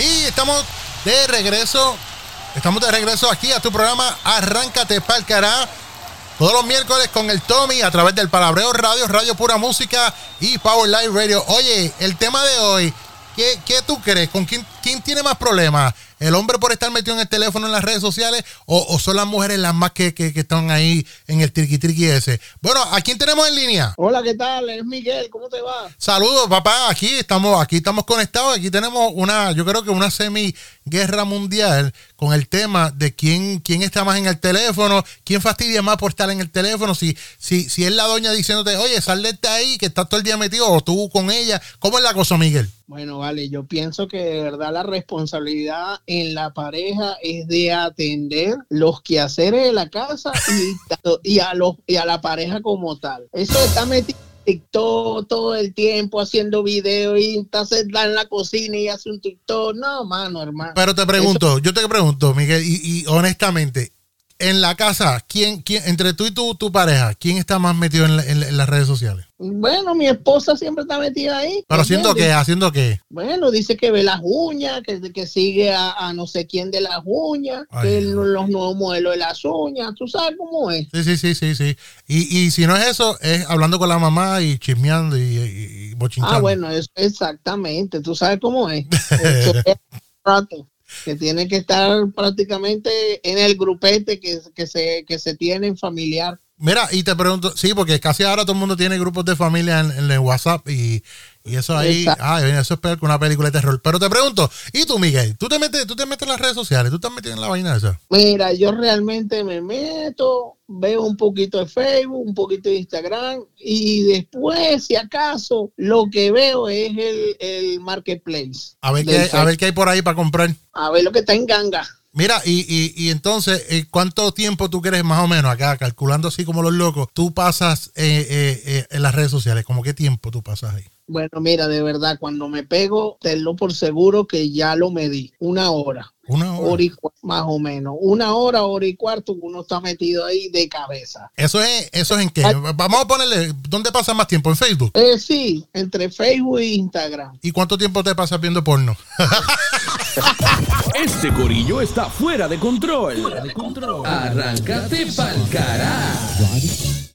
Y estamos de regreso. Estamos de regreso aquí a tu programa Arráncate Pa'l Cará. Todos los miércoles con el Tommy a través del Palabreo Radio, Radio Pura Música y Power Live Radio. Oye, el tema de hoy, ¿qué, qué tú crees? ¿Con quién, quién tiene más problemas? ¿El hombre por estar metido en el teléfono en las redes sociales o, o son las mujeres las más que, que, que están ahí en el triqui triqui ese? Bueno, ¿a quién tenemos en línea? Hola, ¿qué tal? Es Miguel, ¿cómo te va? Saludos, papá. Aquí estamos, aquí estamos conectados. Aquí tenemos una, yo creo que una semi guerra mundial con el tema de quién, quién está más en el teléfono, quién fastidia más por estar en el teléfono, si, si, si es la doña diciéndote, oye, sal de ahí, que estás todo el día metido, o tú con ella. ¿Cómo es la cosa, Miguel? Bueno, vale, yo pienso que de verdad la responsabilidad en la pareja es de atender los quehaceres de la casa y, y a, los, y a la pareja como tal. Eso está metido TikTok todo el tiempo haciendo videos y está en la cocina y hace un TikTok. No, mano, hermano. Pero te pregunto, yo te pregunto, Miguel, y, y, honestamente, en la casa, ¿quién, quién entre tú y tu, tu pareja, quién está más metido en, la, en, en las redes sociales? Bueno, mi esposa siempre está metida ahí. ¿Pero haciendo qué? ¿Haciendo qué? Bueno, dice que ve las uñas, que, que sigue a, a, no sé quién de las uñas, Ay, que no. los nuevos modelos de las uñas. ¿Tú sabes cómo es? Sí, sí, sí, sí. sí. Y, y si no es eso, es hablando con la mamá y chismeando y, y, y bochinchando. Ah, bueno, es, exactamente. ¿Tú sabes cómo es? que tiene que estar prácticamente en el grupete que, que, se, que se tiene en familiar. Mira, y te pregunto, sí, porque casi ahora todo el mundo tiene grupos de familia en, en el WhatsApp y, y eso ahí, ay, eso es peor que una película de terror. Pero te pregunto, ¿y tú, Miguel? ¿Tú te metes, tú te metes en las redes sociales? ¿Tú estás metido en la vaina esa? Mira, yo realmente me meto, veo un poquito de Facebook, un poquito de Instagram y después, si acaso, lo que veo es el, el marketplace. A ver, qué, a ver qué hay por ahí para comprar. A ver lo que está en ganga. Mira, y, y, y, entonces, eh, ¿cuánto tiempo tú crees más o menos acá, calculando así como los locos, tú pasas eh, eh, eh en las redes sociales? ¿Cómo qué tiempo tú pasas ahí? Bueno, mira, de verdad, cuando me pego, tenlo por seguro que ya lo medí. Una hora. Una hora. hora y más o menos. Una hora, hora y cuarto, uno está metido ahí de cabeza. ¿Eso es, eso es en qué? Vamos a ponerle, ¿dónde pasa más tiempo? ¿En Facebook? Eh, sí, entre Facebook e Instagram. ¿Y cuánto tiempo te pasas viendo porno? este corillo está fuera de control. Fuera de control. Arráncate pa'l carajo.